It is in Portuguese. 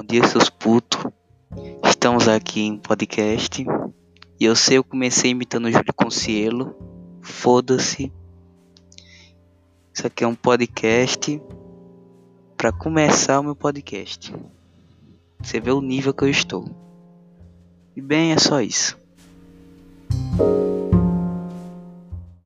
bom dia, seus putos. Estamos aqui em podcast. E eu sei, eu comecei imitando o Júlio Concielo. Foda-se. Isso aqui é um podcast para começar o meu podcast. Você vê o nível que eu estou. E bem, é só isso.